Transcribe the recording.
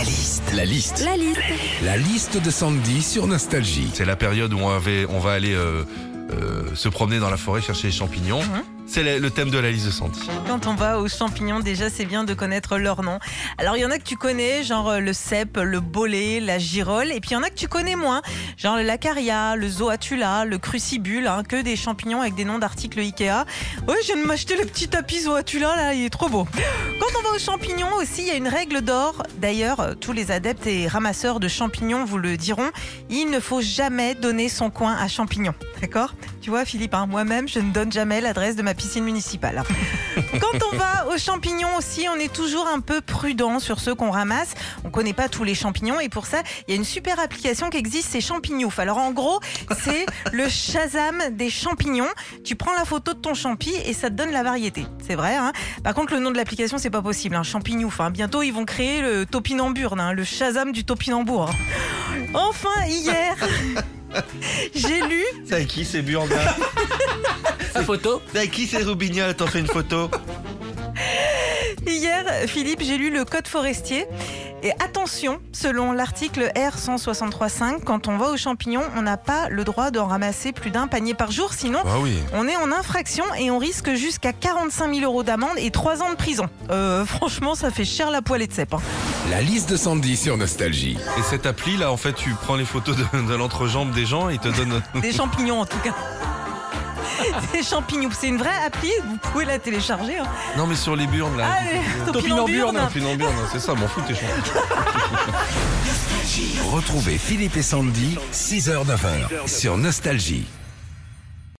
La liste. La liste. La liste. La liste de Sandy sur Nostalgie. C'est la période où on, avait- on va aller euh, euh, se promener dans la forêt chercher les champignons. Mhm. C'est le, thème de la liste de Sandy. Quand on va aux champignons, déjà c'est bien de connaître leur nom. Alors il y en a que tu connais, genre euh, le cèpe, le bolet, la girole, et puis il y en a que tu connais moins, genre le lacaria, le zoatula, le crucibule, hein, que des champignons avec des noms d'articles Ikea. Ouais, je viens de m'acheter le petit tapis zoatula là, il est trop beau. Quand on va aux champignons aussi, il y a une règle d'or. D'ailleurs, euh, tous les adeptes et ramasseurs de champignons vous le diront, il ne faut jamais donner son coin à champignons. D'accord? Tu vois Philippe, hein, moi-même je ne donne jamais l'adresse de ma piscine municipale. Quand on va aux champignons aussi, on est toujours un peu prudent sur ceux qu'on ramasse. On connaît pas tous les champignons et pour ça, il y a une super application qui existe, c'est Champignouf. Alors en gros, c'est le Shazam des champignons. Tu prends la photo de ton champi et ça te donne la variété. C'est vrai. Hein Par contre, le nom de l'application, c'est pas possible. Hein. Champignouf. Hein. Bientôt, ils vont créer le topinambour, hein, le Shazam du topinambour. Enfin, hier, j'ai lu C'est qui c'est Burda La photo? Qui c'est Roubignol? T'en fais une photo? Hier, Philippe, j'ai lu le code forestier. Et attention, selon l'article R163.5, quand on va aux champignons, on n'a pas le droit d'en ramasser plus d'un panier par jour, sinon Ah oui. on est en infraction et on risque jusqu'à 45 000 euros d'amende et 3 ans de prison. Euh, franchement, ça fait cher la poêlée de cèpe. hein. La liste de Sandy sur Nostalgie. Et cette appli là, en fait, tu prends les photos de, de l'entrejambe des gens et il te donne. Des champignons en tout cas. Des champignons, c'est une vraie appli, vous pouvez la télécharger. hein. Non, mais sur les burnes là. Topinamburne. Topinamburne, c'est ça, m'en fous tes champignons. Retrouvez Philippe et Sandy, 6h-9h sur Nostalgie.